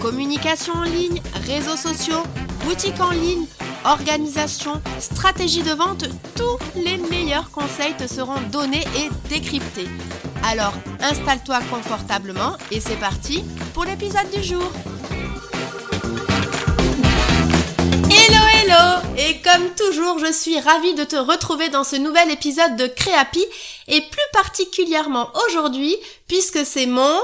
Communication en ligne, réseaux sociaux, boutique en ligne, organisation, stratégie de vente, tous les meilleurs conseils te seront donnés et décryptés. Alors installe-toi confortablement et c'est parti pour l'épisode du jour. Hello hello Et comme toujours, je suis ravie de te retrouver dans ce nouvel épisode de Créapi et plus particulièrement aujourd'hui puisque c'est mon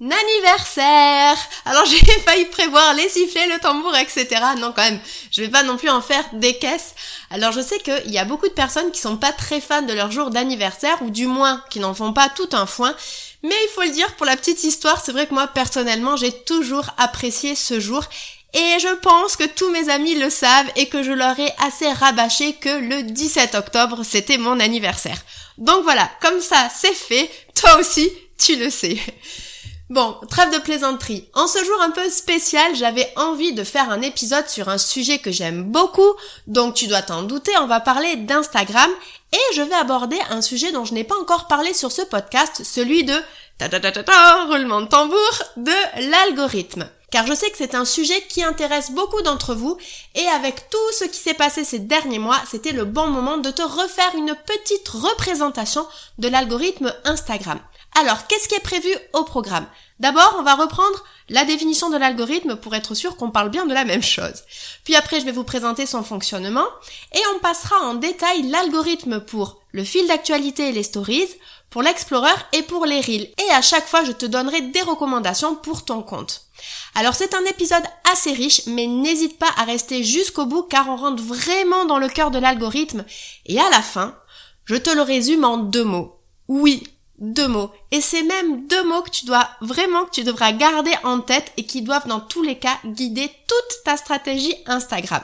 anniversaire Alors j'ai failli prévoir les sifflets, le tambour, etc. Non quand même, je vais pas non plus en faire des caisses. Alors je sais qu'il y a beaucoup de personnes qui sont pas très fans de leur jour d'anniversaire, ou du moins qui n'en font pas tout un foin. Mais il faut le dire, pour la petite histoire, c'est vrai que moi personnellement j'ai toujours apprécié ce jour et je pense que tous mes amis le savent et que je leur ai assez rabâché que le 17 octobre, c'était mon anniversaire. Donc voilà, comme ça, c'est fait. Toi aussi, tu le sais. Bon, trêve de plaisanterie. En ce jour un peu spécial, j'avais envie de faire un épisode sur un sujet que j'aime beaucoup, donc tu dois t'en douter, on va parler d'Instagram, et je vais aborder un sujet dont je n'ai pas encore parlé sur ce podcast, celui de ta ta ta ta ta roulement de tambour de l'algorithme car je sais que c'est un sujet qui intéresse beaucoup d'entre vous et avec tout ce qui s'est passé ces derniers mois, c'était le bon moment de te refaire une petite représentation de l'algorithme Instagram. Alors, qu'est-ce qui est prévu au programme? D'abord, on va reprendre la définition de l'algorithme pour être sûr qu'on parle bien de la même chose. Puis après, je vais vous présenter son fonctionnement et on passera en détail l'algorithme pour le fil d'actualité et les stories, pour l'Explorer et pour les Reels. Et à chaque fois, je te donnerai des recommandations pour ton compte. Alors c'est un épisode assez riche, mais n'hésite pas à rester jusqu'au bout car on rentre vraiment dans le cœur de l'algorithme. Et à la fin, je te le résume en deux mots. Oui, deux mots. Et c'est même deux mots que tu dois vraiment, que tu devras garder en tête et qui doivent dans tous les cas guider toute ta stratégie Instagram.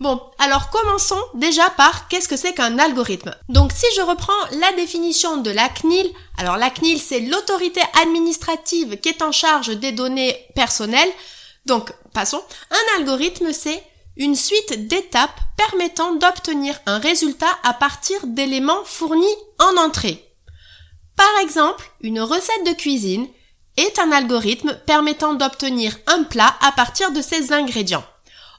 Bon, alors commençons déjà par qu'est-ce que c'est qu'un algorithme. Donc si je reprends la définition de la CNIL, alors la CNIL c'est l'autorité administrative qui est en charge des données personnelles. Donc passons, un algorithme c'est une suite d'étapes permettant d'obtenir un résultat à partir d'éléments fournis en entrée. Par exemple, une recette de cuisine est un algorithme permettant d'obtenir un plat à partir de ses ingrédients.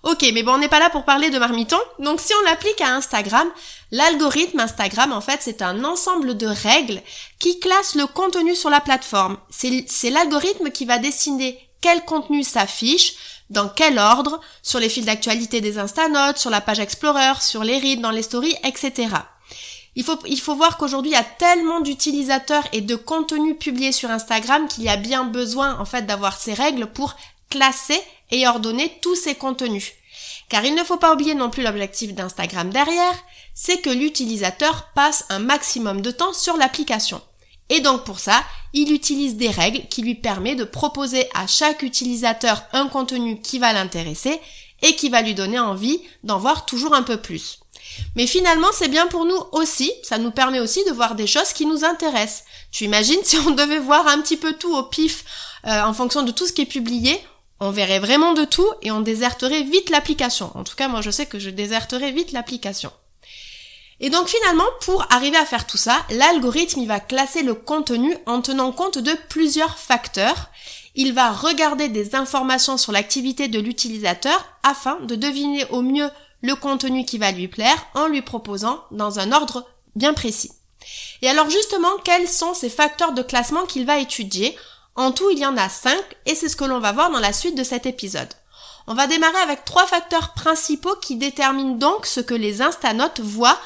Ok, mais bon, on n'est pas là pour parler de marmiton. Donc si on l'applique à Instagram, l'algorithme Instagram, en fait, c'est un ensemble de règles qui classent le contenu sur la plateforme. C'est l'algorithme qui va décider quel contenu s'affiche, dans quel ordre, sur les fils d'actualité des Instanotes, sur la page Explorer, sur les reads, dans les stories, etc. Il faut, il faut voir qu'aujourd'hui, il y a tellement d'utilisateurs et de contenus publiés sur Instagram qu'il y a bien besoin, en fait, d'avoir ces règles pour classer et ordonner tous ces contenus. Car il ne faut pas oublier non plus l'objectif d'Instagram derrière, c'est que l'utilisateur passe un maximum de temps sur l'application. Et donc pour ça, il utilise des règles qui lui permettent de proposer à chaque utilisateur un contenu qui va l'intéresser et qui va lui donner envie d'en voir toujours un peu plus. Mais finalement, c'est bien pour nous aussi, ça nous permet aussi de voir des choses qui nous intéressent. Tu imagines si on devait voir un petit peu tout au pif euh, en fonction de tout ce qui est publié, on verrait vraiment de tout et on déserterait vite l'application. En tout cas, moi je sais que je déserterais vite l'application. Et donc finalement, pour arriver à faire tout ça, l'algorithme il va classer le contenu en tenant compte de plusieurs facteurs. Il va regarder des informations sur l'activité de l'utilisateur afin de deviner au mieux le contenu qui va lui plaire en lui proposant dans un ordre bien précis. Et alors justement, quels sont ces facteurs de classement qu'il va étudier? En tout, il y en a 5 et c'est ce que l'on va voir dans la suite de cet épisode. On va démarrer avec trois facteurs principaux qui déterminent donc ce que les instanotes voient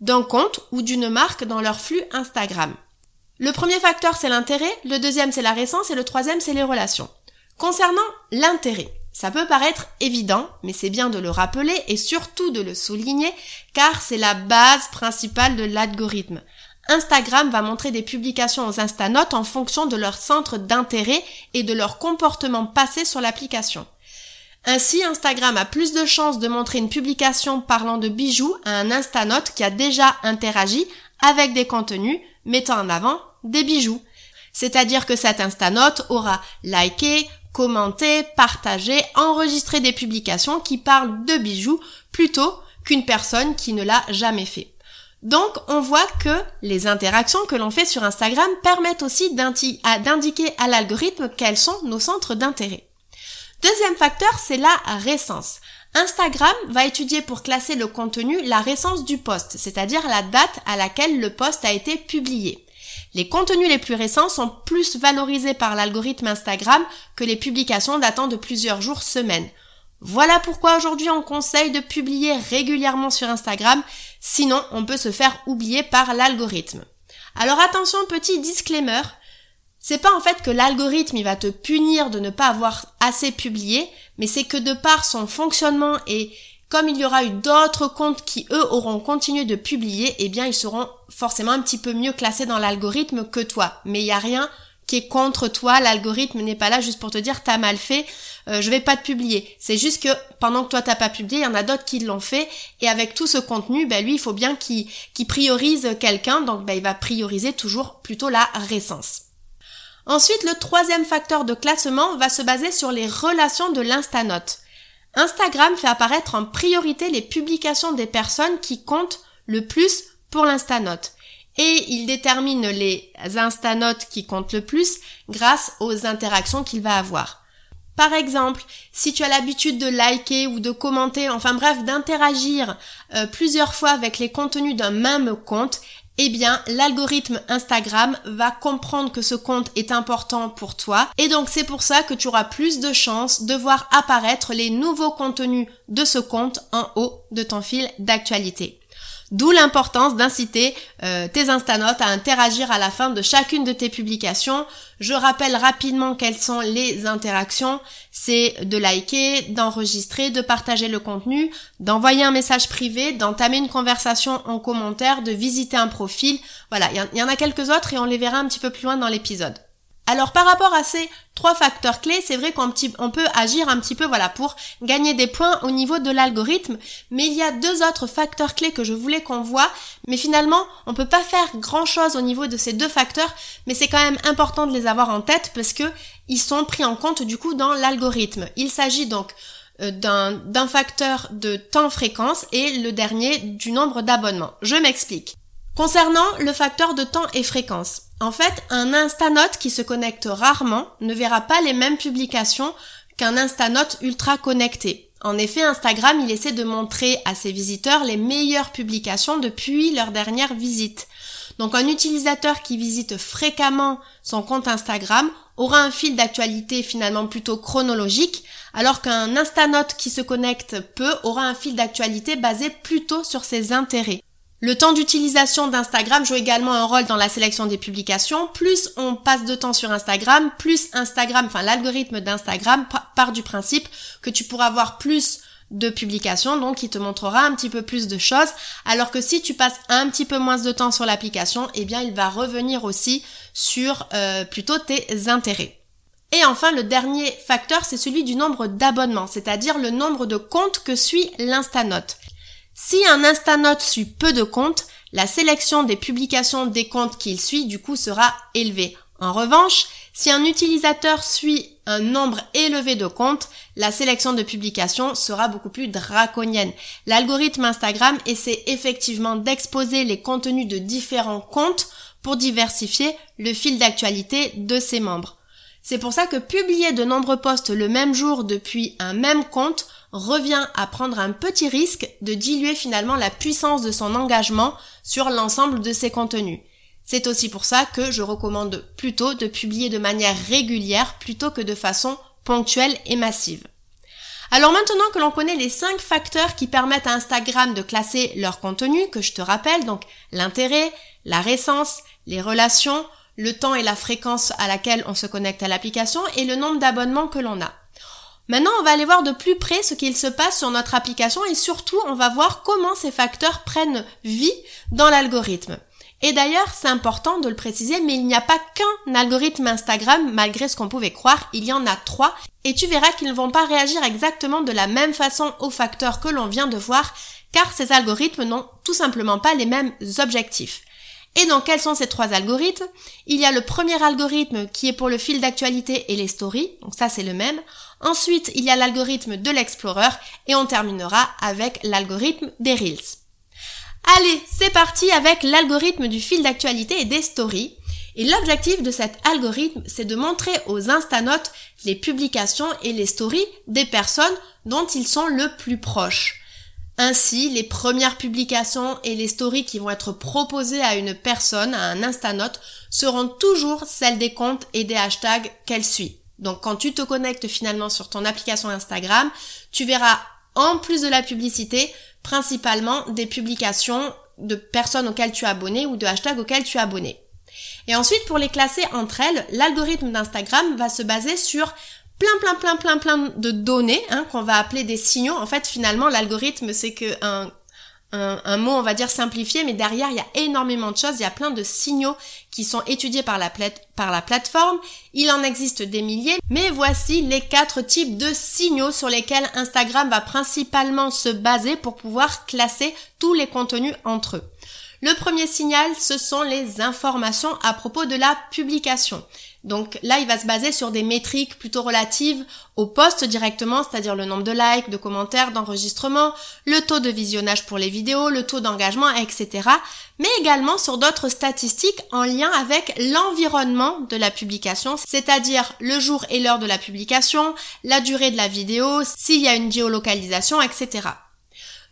d'un compte ou d'une marque dans leur flux Instagram. Le premier facteur c'est l'intérêt, le deuxième c'est la récence et le troisième c'est les relations. Concernant l'intérêt, ça peut paraître évident, mais c'est bien de le rappeler et surtout de le souligner car c'est la base principale de l'algorithme. Instagram va montrer des publications aux Instanotes en fonction de leur centre d'intérêt et de leur comportement passé sur l'application. Ainsi, Instagram a plus de chances de montrer une publication parlant de bijoux à un Instanote qui a déjà interagi avec des contenus mettant en avant des bijoux. C'est-à-dire que cet Instanote aura liké, commenté, partagé, enregistré des publications qui parlent de bijoux plutôt qu'une personne qui ne l'a jamais fait. Donc on voit que les interactions que l'on fait sur Instagram permettent aussi d'indiquer à l'algorithme quels sont nos centres d'intérêt. Deuxième facteur, c'est la récence. Instagram va étudier pour classer le contenu la récence du post, c'est-à-dire la date à laquelle le post a été publié. Les contenus les plus récents sont plus valorisés par l'algorithme Instagram que les publications datant de plusieurs jours, semaines. Voilà pourquoi aujourd'hui on conseille de publier régulièrement sur Instagram, sinon on peut se faire oublier par l'algorithme. Alors attention, petit disclaimer, c'est pas en fait que l'algorithme il va te punir de ne pas avoir assez publié, mais c'est que de par son fonctionnement et comme il y aura eu d'autres comptes qui eux auront continué de publier, eh bien ils seront forcément un petit peu mieux classés dans l'algorithme que toi. Mais il n'y a rien qui est contre toi, l'algorithme n'est pas là juste pour te dire t'as mal fait, euh, je vais pas te publier. C'est juste que pendant que toi t'as pas publié, il y en a d'autres qui l'ont fait et avec tout ce contenu, ben lui il faut bien qu'il priorise quelqu'un, donc ben, il va prioriser toujours plutôt la récence. Ensuite, le troisième facteur de classement va se baser sur les relations de l'Instanote. Instagram fait apparaître en priorité les publications des personnes qui comptent le plus pour l'Instanote et il détermine les instanotes qui comptent le plus grâce aux interactions qu'il va avoir. Par exemple, si tu as l'habitude de liker ou de commenter, enfin bref, d'interagir euh, plusieurs fois avec les contenus d'un même compte, eh bien, l'algorithme Instagram va comprendre que ce compte est important pour toi et donc c'est pour ça que tu auras plus de chances de voir apparaître les nouveaux contenus de ce compte en haut de ton fil d'actualité. D'où l'importance d'inciter euh, tes instanotes à interagir à la fin de chacune de tes publications. Je rappelle rapidement quelles sont les interactions. C'est de liker, d'enregistrer, de partager le contenu, d'envoyer un message privé, d'entamer une conversation en commentaire, de visiter un profil. Voilà, il y en a quelques autres et on les verra un petit peu plus loin dans l'épisode. Alors par rapport à ces trois facteurs clés, c'est vrai qu'on peut agir un petit peu voilà pour gagner des points au niveau de l'algorithme, mais il y a deux autres facteurs clés que je voulais qu'on voit, mais finalement on peut pas faire grand chose au niveau de ces deux facteurs, mais c'est quand même important de les avoir en tête parce que ils sont pris en compte du coup dans l'algorithme. Il s'agit donc euh, d'un facteur de temps fréquence et le dernier du nombre d'abonnements. Je m'explique. Concernant le facteur de temps et fréquence, en fait, un Instanote qui se connecte rarement ne verra pas les mêmes publications qu'un Instanote ultra connecté. En effet, Instagram, il essaie de montrer à ses visiteurs les meilleures publications depuis leur dernière visite. Donc un utilisateur qui visite fréquemment son compte Instagram aura un fil d'actualité finalement plutôt chronologique, alors qu'un Instanote qui se connecte peu aura un fil d'actualité basé plutôt sur ses intérêts. Le temps d'utilisation d'Instagram joue également un rôle dans la sélection des publications. Plus on passe de temps sur Instagram, plus Instagram, enfin l'algorithme d'Instagram part du principe que tu pourras avoir plus de publications, donc il te montrera un petit peu plus de choses, alors que si tu passes un petit peu moins de temps sur l'application, eh bien il va revenir aussi sur euh, plutôt tes intérêts. Et enfin, le dernier facteur, c'est celui du nombre d'abonnements, c'est-à-dire le nombre de comptes que suit l'Instanote. Si un Instanote suit peu de comptes, la sélection des publications des comptes qu'il suit du coup sera élevée. En revanche, si un utilisateur suit un nombre élevé de comptes, la sélection de publications sera beaucoup plus draconienne. L'algorithme Instagram essaie effectivement d'exposer les contenus de différents comptes pour diversifier le fil d'actualité de ses membres. C'est pour ça que publier de nombreux posts le même jour depuis un même compte revient à prendre un petit risque de diluer finalement la puissance de son engagement sur l'ensemble de ses contenus. C'est aussi pour ça que je recommande plutôt de publier de manière régulière plutôt que de façon ponctuelle et massive. Alors maintenant que l'on connaît les 5 facteurs qui permettent à Instagram de classer leur contenu, que je te rappelle, donc l'intérêt, la récence, les relations, le temps et la fréquence à laquelle on se connecte à l'application et le nombre d'abonnements que l'on a. Maintenant, on va aller voir de plus près ce qu'il se passe sur notre application et surtout, on va voir comment ces facteurs prennent vie dans l'algorithme. Et d'ailleurs, c'est important de le préciser, mais il n'y a pas qu'un algorithme Instagram, malgré ce qu'on pouvait croire, il y en a trois, et tu verras qu'ils ne vont pas réagir exactement de la même façon aux facteurs que l'on vient de voir, car ces algorithmes n'ont tout simplement pas les mêmes objectifs. Et donc, quels sont ces trois algorithmes? Il y a le premier algorithme qui est pour le fil d'actualité et les stories, donc ça c'est le même. Ensuite, il y a l'algorithme de l'Explorer et on terminera avec l'algorithme des Reels. Allez, c'est parti avec l'algorithme du fil d'actualité et des stories. Et l'objectif de cet algorithme, c'est de montrer aux instanotes les publications et les stories des personnes dont ils sont le plus proches. Ainsi, les premières publications et les stories qui vont être proposées à une personne, à un instanote, seront toujours celles des comptes et des hashtags qu'elle suit. Donc quand tu te connectes finalement sur ton application Instagram, tu verras en plus de la publicité, principalement des publications de personnes auxquelles tu es abonné ou de hashtags auxquels tu es abonné. Et ensuite, pour les classer entre elles, l'algorithme d'Instagram va se baser sur plein, plein, plein, plein, plein de données hein, qu'on va appeler des signaux. En fait, finalement, l'algorithme, c'est que un, un, mot, on va dire simplifié, mais derrière, il y a énormément de choses, il y a plein de signaux qui sont étudiés par la, par la plateforme. Il en existe des milliers, mais voici les quatre types de signaux sur lesquels Instagram va principalement se baser pour pouvoir classer tous les contenus entre eux. Le premier signal, ce sont les informations à propos de la publication. Donc là, il va se baser sur des métriques plutôt relatives au post directement, c'est-à-dire le nombre de likes, de commentaires, d'enregistrements, le taux de visionnage pour les vidéos, le taux d'engagement, etc. Mais également sur d'autres statistiques en lien avec l'environnement de la publication, c'est-à-dire le jour et l'heure de la publication, la durée de la vidéo, s'il y a une géolocalisation, etc.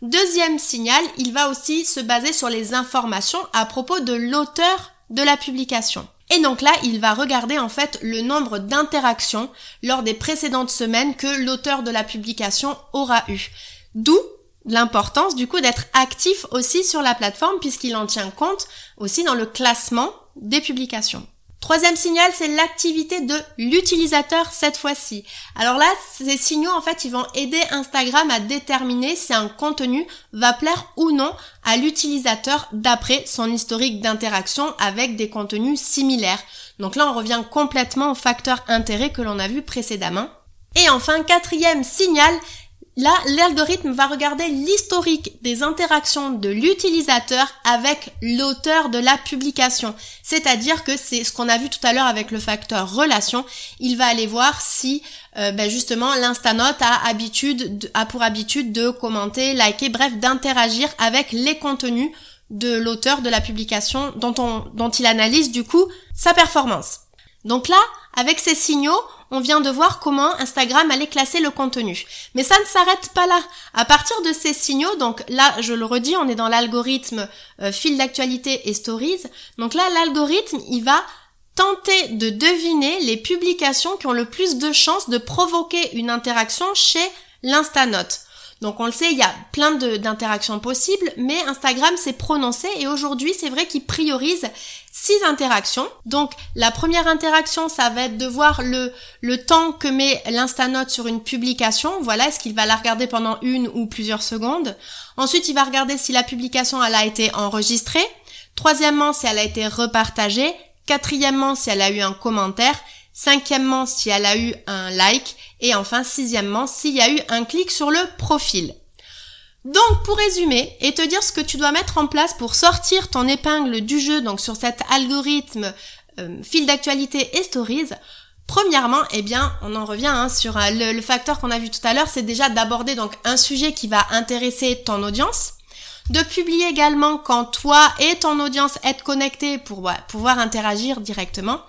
Deuxième signal, il va aussi se baser sur les informations à propos de l'auteur de la publication. Et donc là, il va regarder en fait le nombre d'interactions lors des précédentes semaines que l'auteur de la publication aura eu. D'où l'importance du coup d'être actif aussi sur la plateforme puisqu'il en tient compte aussi dans le classement des publications. Troisième signal, c'est l'activité de l'utilisateur cette fois-ci. Alors là, ces signaux, en fait, ils vont aider Instagram à déterminer si un contenu va plaire ou non à l'utilisateur d'après son historique d'interaction avec des contenus similaires. Donc là, on revient complètement au facteur intérêt que l'on a vu précédemment. Et enfin, quatrième signal, Là, l'algorithme va regarder l'historique des interactions de l'utilisateur avec l'auteur de la publication. C'est-à-dire que c'est ce qu'on a vu tout à l'heure avec le facteur relation. Il va aller voir si euh, ben justement l'instanote a a pour habitude de commenter, liker, bref, d'interagir avec les contenus de l'auteur de la publication dont, on, dont il analyse du coup sa performance. Donc là, avec ces signaux, on vient de voir comment Instagram allait classer le contenu. Mais ça ne s'arrête pas là. À partir de ces signaux, donc là, je le redis, on est dans l'algorithme euh, fil d'actualité et stories. Donc là, l'algorithme, il va tenter de deviner les publications qui ont le plus de chances de provoquer une interaction chez l'instanote. Donc on le sait, il y a plein d'interactions possibles, mais Instagram s'est prononcé et aujourd'hui c'est vrai qu'il priorise six interactions. Donc la première interaction, ça va être de voir le, temps que met l'Instanote sur une publication. Voilà, est-ce qu'il va la regarder pendant une ou plusieurs secondes? Ensuite, il va regarder si la publication elle a été enregistrée. Troisièmement, si elle a été repartagée. Quatrièmement, si elle a eu un commentaire. Cinquièmement, si elle a eu un like. Et enfin, sixièmement, s'il y a eu un clic sur le profil. Donc pour résumer et te dire ce que tu dois mettre en place pour sortir ton épingle du jeu donc sur cet algorithme euh, fil d'actualité et stories, Premièrement, eh bien, on en revient hein, sur euh, le, le, facteur qu'on a vu tout à l'heure, c'est déjà d'aborder donc un sujet qui va intéresser ton audience, de publier également quand toi et ton audience êtes connectés pour pouvoir interagir directement,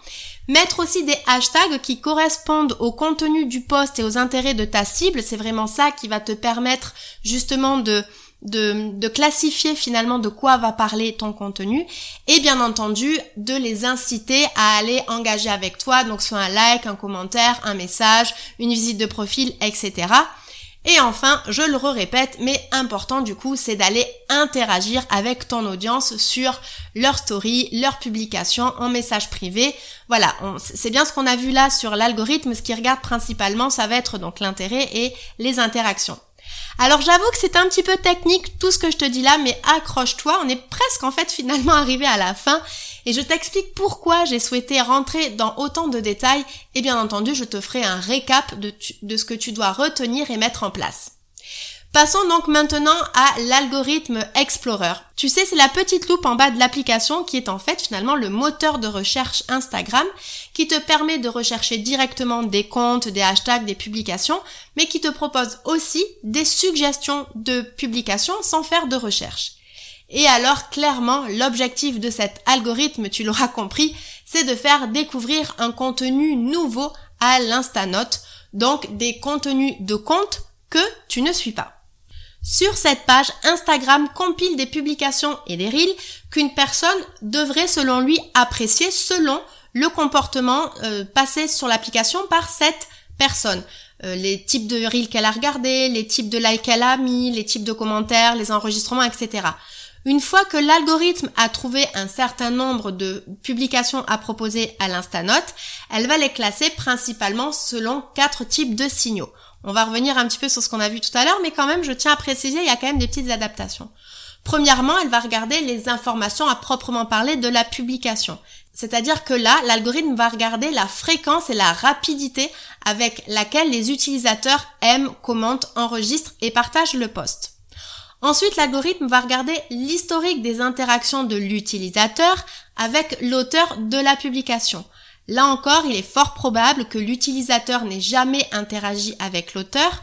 Mettre aussi des hashtags qui correspondent au contenu du post et aux intérêts de ta cible, c'est vraiment ça qui va te permettre justement de, de, de, classifier finalement de quoi va parler ton contenu et bien entendu de les inciter à aller engager avec toi, donc soit un like, un commentaire, un message, une visite de profil, etc. Et enfin, je le répète, mais important du coup, c'est d'aller interagir avec ton audience sur leur story, leur publication en message privé. Voilà, c'est bien ce qu'on a vu là sur l'algorithme. Ce qui regarde principalement, ça va être donc l'intérêt et les interactions. Alors j'avoue que c'est un petit peu technique tout ce que je te dis là, mais accroche-toi, on est presque en fait finalement arrivé à la fin et je t'explique pourquoi j'ai souhaité rentrer dans autant de détails et bien entendu je te ferai un récap de, ce que tu dois retenir et mettre en place. Passons donc maintenant à l'algorithme Explorer. Tu sais, c'est la petite loupe en bas de l'application qui est en fait finalement le moteur de recherche Instagram qui te permet de rechercher directement des comptes, des hashtags, des publications, mais qui te propose aussi des suggestions de publications sans faire de recherche. Et alors clairement, l'objectif de cet algorithme, tu l'auras compris, c'est de faire découvrir un contenu nouveau à l'instanote, donc des contenus de comptes que tu ne suis pas. Sur cette page, Instagram compile des publications et des reels qu'une personne devrait selon lui apprécier selon le comportement euh, passé sur l'application par cette personne. Euh, les types de reels qu'elle a regardés, les types de likes qu'elle a mis, les types de commentaires, les enregistrements, etc. Une fois que l'algorithme a trouvé un certain nombre de publications à proposer à l'Instanote, elle va les classer principalement selon quatre types de signaux. On va revenir un petit peu sur ce qu'on a vu tout à l'heure, mais quand même, je tiens à préciser, il y a quand même des petites adaptations. Premièrement, elle va regarder les informations à proprement parler de la publication. C'est-à-dire que là, l'algorithme va regarder la fréquence et la rapidité avec laquelle les utilisateurs aiment, commentent, enregistrent et partagent le post. Ensuite, l'algorithme va regarder l'historique des interactions de l'utilisateur avec l'auteur de la publication. Là encore, il est fort probable que l'utilisateur n'ait jamais interagi avec l'auteur,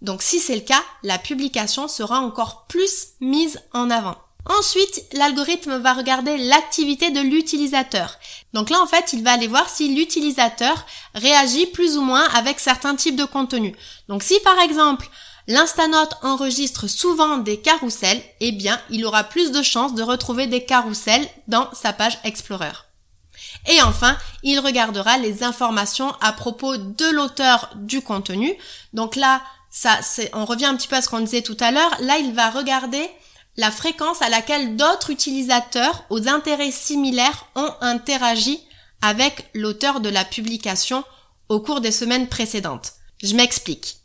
donc si c'est le cas, la publication sera encore plus mise en avant. Ensuite, l'algorithme va regarder l'activité de l'utilisateur. Donc là, en fait, il va aller voir si l'utilisateur réagit plus ou moins avec certains types de contenus. Donc si par exemple, l'Instanote enregistre souvent des carousels, eh bien, il aura plus de chances de retrouver des carousels dans sa page Explorer. Et enfin, il regardera les informations à propos de l'auteur du contenu. Donc là, ça, on revient un petit peu à ce qu'on disait tout à l'heure. Là, il va regarder la fréquence à laquelle d'autres utilisateurs aux intérêts similaires ont interagi avec l'auteur de la publication au cours des semaines précédentes. Je m'explique.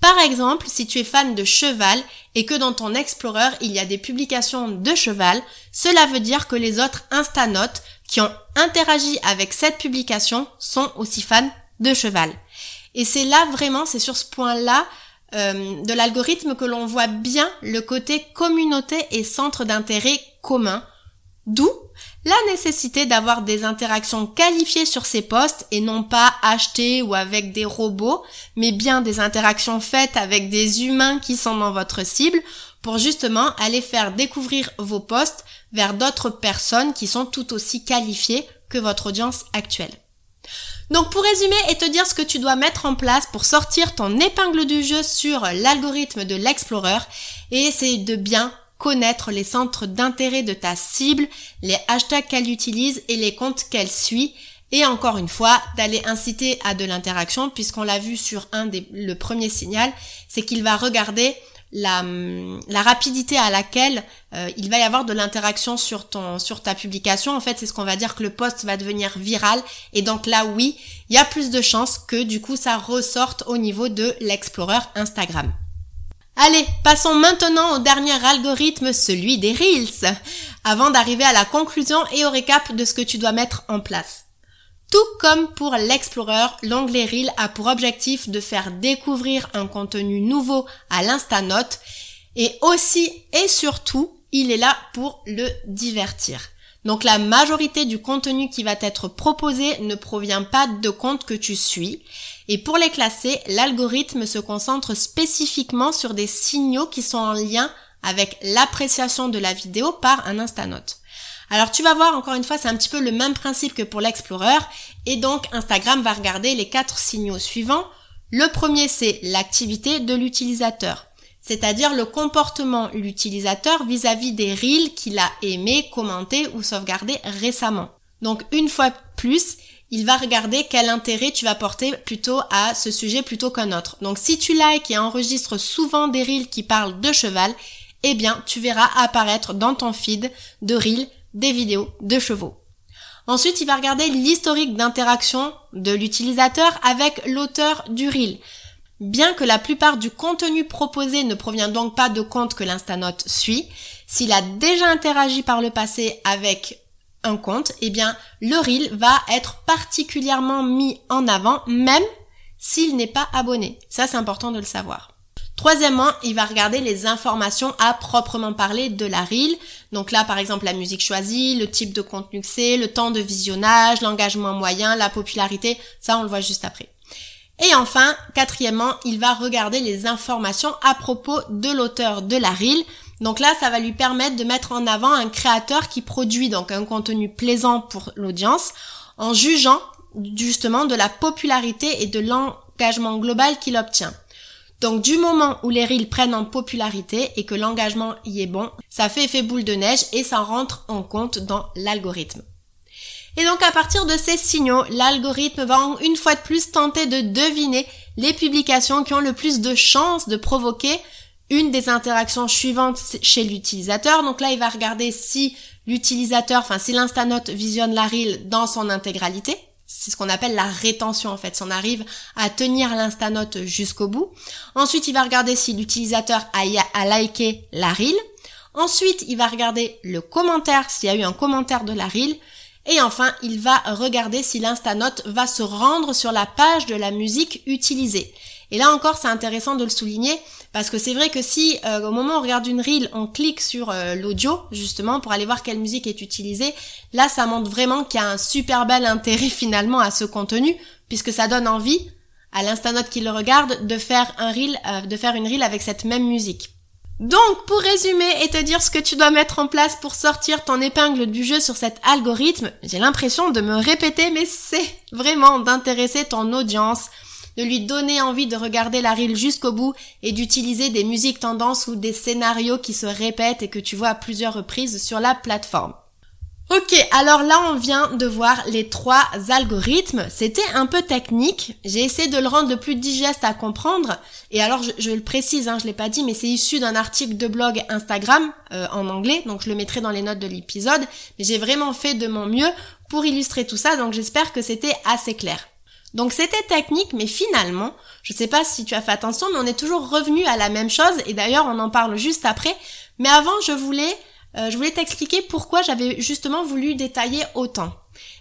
Par exemple, si tu es fan de cheval et que dans ton Explorer il y a des publications de cheval, cela veut dire que les autres Instanotes qui ont interagi avec cette publication sont aussi fans de cheval. Et c'est là vraiment, c'est sur ce point-là euh, de l'algorithme que l'on voit bien le côté communauté et centre d'intérêt commun, d'où la nécessité d'avoir des interactions qualifiées sur ces postes et non pas achetées ou avec des robots, mais bien des interactions faites avec des humains qui sont dans votre cible pour justement aller faire découvrir vos postes vers d'autres personnes qui sont tout aussi qualifiées que votre audience actuelle. Donc pour résumer et te dire ce que tu dois mettre en place pour sortir ton épingle du jeu sur l'algorithme de l'Explorer et essayer de bien connaître les centres d'intérêt de ta cible, les hashtags qu'elle utilise et les comptes qu'elle suit. Et encore une fois, d'aller inciter à de l'interaction, puisqu'on l'a vu sur un des, le premier signal, c'est qu'il va regarder la, rapidité à laquelle euh, il va y avoir de l'interaction sur ton sur ta publication en fait c'est ce qu'on va dire que le post va devenir viral et donc là oui il y a plus de chances que du coup ça ressorte au niveau de l'explorer Instagram. Allez, passons maintenant au dernier algorithme, celui des Reels, avant d'arriver à la conclusion et au récap de ce que tu dois mettre en place. Tout comme pour l'Explorer, l'onglet Reel a pour objectif de faire découvrir un contenu nouveau à l'instanote et aussi et surtout, il est là pour le divertir. Donc la majorité du contenu qui va être proposé ne provient pas de comptes que tu suis. Et pour les classer, l'algorithme se concentre spécifiquement sur des signaux qui sont en lien avec l'appréciation de la vidéo par un instanote. Alors tu vas voir encore une fois, c'est un petit peu le même principe que pour l'Explorer. Et donc Instagram va regarder les quatre signaux suivants. Le premier, c'est l'activité de l'utilisateur c'est-à-dire le comportement de l'utilisateur vis-à-vis des reels qu'il a aimé, commenté ou sauvegardé récemment. Donc une fois plus, il va regarder quel intérêt tu vas porter plutôt à ce sujet plutôt qu'un autre. Donc si tu likes et enregistres souvent des reels qui parlent de cheval, eh bien tu verras apparaître dans ton feed de reels des vidéos de chevaux. Ensuite, il va regarder l'historique d'interaction de l'utilisateur avec l'auteur du reel. Bien que la plupart du contenu proposé ne provient donc pas de compte que l'Instanote suit, s'il a déjà interagi par le passé avec un compte, eh bien le reel va être particulièrement mis en avant même s'il n'est pas abonné. Ça c'est important de le savoir. Troisièmement, il va regarder les informations à proprement parler de la reel. Donc là, par exemple, la musique choisie, le type de contenu que c'est, le temps de visionnage, l'engagement moyen, la popularité. Ça, on le voit juste après. Et enfin, quatrièmement, il va regarder les informations à propos de l'auteur de la reel. Donc là, ça va lui permettre de mettre en avant un créateur qui produit donc un contenu plaisant pour l'audience en jugeant justement de la popularité et de l'engagement global qu'il obtient. Donc du moment où les reels prennent en popularité et que l'engagement y est bon, ça fait effet boule de neige et ça rentre en compte dans l'algorithme. Et donc à partir de ces signaux, l'algorithme va une fois de plus tenter de deviner les publications qui ont le plus de chances de provoquer une des interactions suivantes chez l'utilisateur. Donc là, il va regarder si l'utilisateur, enfin si l'Instanote visionne la reel dans son intégralité. C'est ce qu'on appelle la rétention en fait, si on arrive à tenir l'instanote jusqu'au bout. Ensuite, il va regarder si l'utilisateur a, a liké la reel. Ensuite, il va regarder le commentaire, s'il y a eu un commentaire de la reel. Et enfin, il va regarder si l'instanote va se rendre sur la page de la musique utilisée. Et là encore, c'est intéressant de le souligner parce que c'est vrai que si euh, au moment où on regarde une reel, on clique sur euh, l'audio justement pour aller voir quelle musique est utilisée, là ça montre vraiment qu'il y a un super bel intérêt finalement à ce contenu puisque ça donne envie à l'instanote qui le regarde de faire un reel, euh, de faire une reel avec cette même musique. Donc, pour résumer et te dire ce que tu dois mettre en place pour sortir ton épingle du jeu sur cet algorithme, j'ai l'impression de me répéter, mais c'est vraiment d'intéresser ton audience de lui donner envie de regarder la reel jusqu'au bout et d'utiliser des musiques tendances ou des scénarios qui se répètent et que tu vois à plusieurs reprises sur la plateforme. Ok, alors là on vient de voir les trois algorithmes. C'était un peu technique. J'ai essayé de le rendre le plus digeste à comprendre. Et alors je, le précise, hein, je l'ai pas dit, mais c'est issu d'un article de blog Instagram euh, en anglais, donc je le mettrai dans les notes de l'épisode. Mais j'ai vraiment fait de mon mieux pour illustrer tout ça, donc j'espère que c'était assez clair. Donc c'était technique, mais finalement, je sais pas si tu as fait attention, mais on est toujours revenu à la même chose, et d'ailleurs on en parle juste après. Mais avant, je voulais, euh, je voulais t'expliquer pourquoi j'avais justement voulu détailler autant.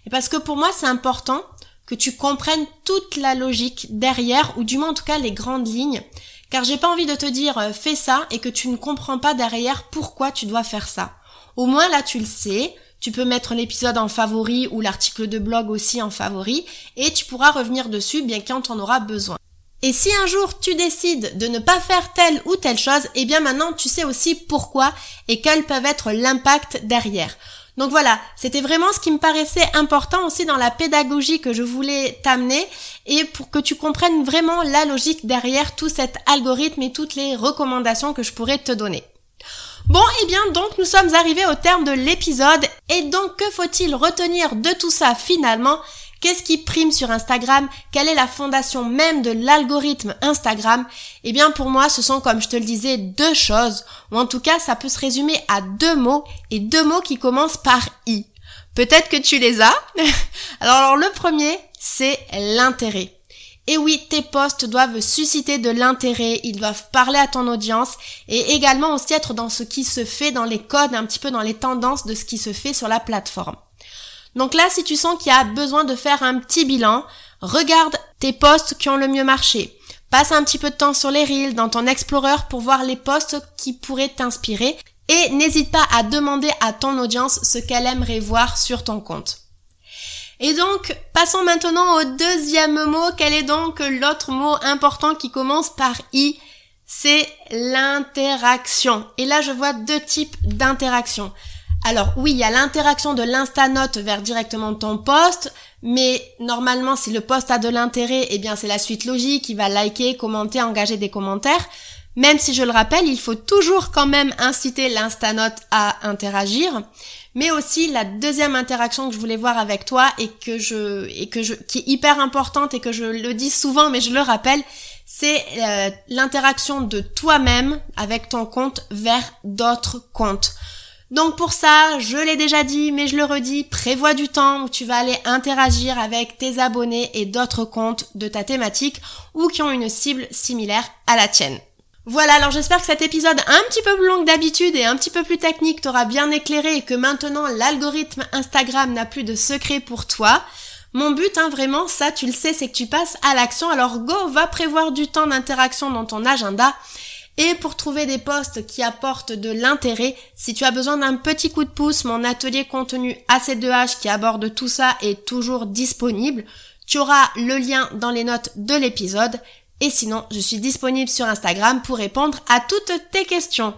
Et parce que pour moi, c'est important que tu comprennes toute la logique derrière, ou du moins en tout cas les grandes lignes, car j'ai pas envie de te dire euh, fais ça et que tu ne comprends pas derrière pourquoi tu dois faire ça. Au moins là tu le sais, tu peux mettre l'épisode en favori ou l'article de blog aussi en favori et tu pourras revenir dessus bien quand on aura besoin. Et si un jour tu décides de ne pas faire telle ou telle chose, eh bien maintenant tu sais aussi pourquoi et quels peuvent être l'impact derrière. Donc voilà, c'était vraiment ce qui me paraissait important aussi dans la pédagogie que je voulais t'amener et pour que tu comprennes vraiment la logique derrière tout cet algorithme et toutes les recommandations que je pourrais te donner. Bon, et eh bien donc nous sommes arrivés au terme de l'épisode et donc que faut-il retenir de tout ça finalement? Qu'est-ce qui prime sur Instagram? Quelle est la fondation même de l'algorithme Instagram? Eh bien pour moi ce sont comme je te le disais deux choses, ou en tout cas ça peut se résumer à deux mots et deux mots qui commencent par I. Peut-être que tu les as. alors, le premier c'est l'intérêt. Et oui, tes posts doivent susciter de l'intérêt, ils doivent parler à ton audience et également aussi être dans ce qui se fait, dans les codes, un petit peu dans les tendances de ce qui se fait sur la plateforme. Donc là, si tu sens qu'il y a besoin de faire un petit bilan, regarde tes posts qui ont le mieux marché. Passe un petit peu de temps sur les reels dans ton Explorer pour voir les posts qui pourraient t'inspirer et n'hésite pas à demander à ton audience ce qu'elle aimerait voir sur ton compte. Et donc, passons maintenant au deuxième mot. Quel est donc l'autre mot important qui commence par I? C'est l'interaction. Et là, je vois deux types d'interaction. Alors oui, il y a l'interaction de l'instanote vers directement ton poste, mais normalement si le poste a de l'intérêt, eh bien c'est la suite logique, il va liker, commenter, engager des commentaires. Même si je le rappelle, il faut toujours quand même inciter l'instanote à interagir mais aussi la deuxième interaction que je voulais voir avec toi et que je et que je qui est hyper importante et que je le dis souvent mais je le rappelle, c'est euh, l'interaction de toi-même avec ton compte vers d'autres comptes. Donc pour ça, je l'ai déjà dit, mais je le redis, prévois du temps où tu vas aller interagir avec tes abonnés et d'autres comptes de ta thématique ou qui ont une cible similaire à la tienne. Voilà, alors j'espère que cet épisode un petit peu plus long que d'habitude et un petit peu plus technique t'aura bien éclairé et que maintenant l'algorithme Instagram n'a plus de secret pour toi. Mon but, hein, vraiment, ça tu le sais, c'est que tu passes à l'action. Alors go, va prévoir du temps d'interaction dans ton agenda. Et pour trouver des posts qui apportent de l'intérêt, si tu as besoin d'un petit coup de pouce, mon atelier contenu AC2H qui aborde tout ça est toujours disponible. Tu auras le lien dans les notes de l'épisode. Et sinon, je suis disponible sur Instagram pour répondre à toutes tes questions.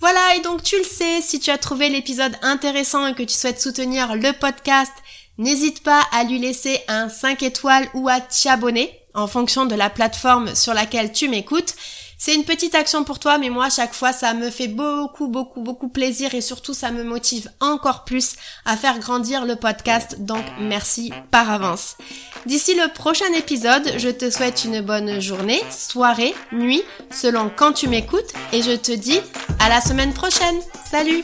Voilà, et donc tu le sais, si tu as trouvé l'épisode intéressant et que tu souhaites soutenir le podcast, n'hésite pas à lui laisser un 5 étoiles ou à t'abonner en fonction de la plateforme sur laquelle tu m'écoutes. C'est une petite action pour toi, mais moi, à chaque fois, ça me fait beaucoup, beaucoup, beaucoup plaisir et surtout, ça me motive encore plus à faire grandir le podcast. Donc, merci par avance. D'ici le prochain épisode, je te souhaite une bonne journée, soirée, nuit, selon quand tu m'écoutes et je te dis à la semaine prochaine. Salut!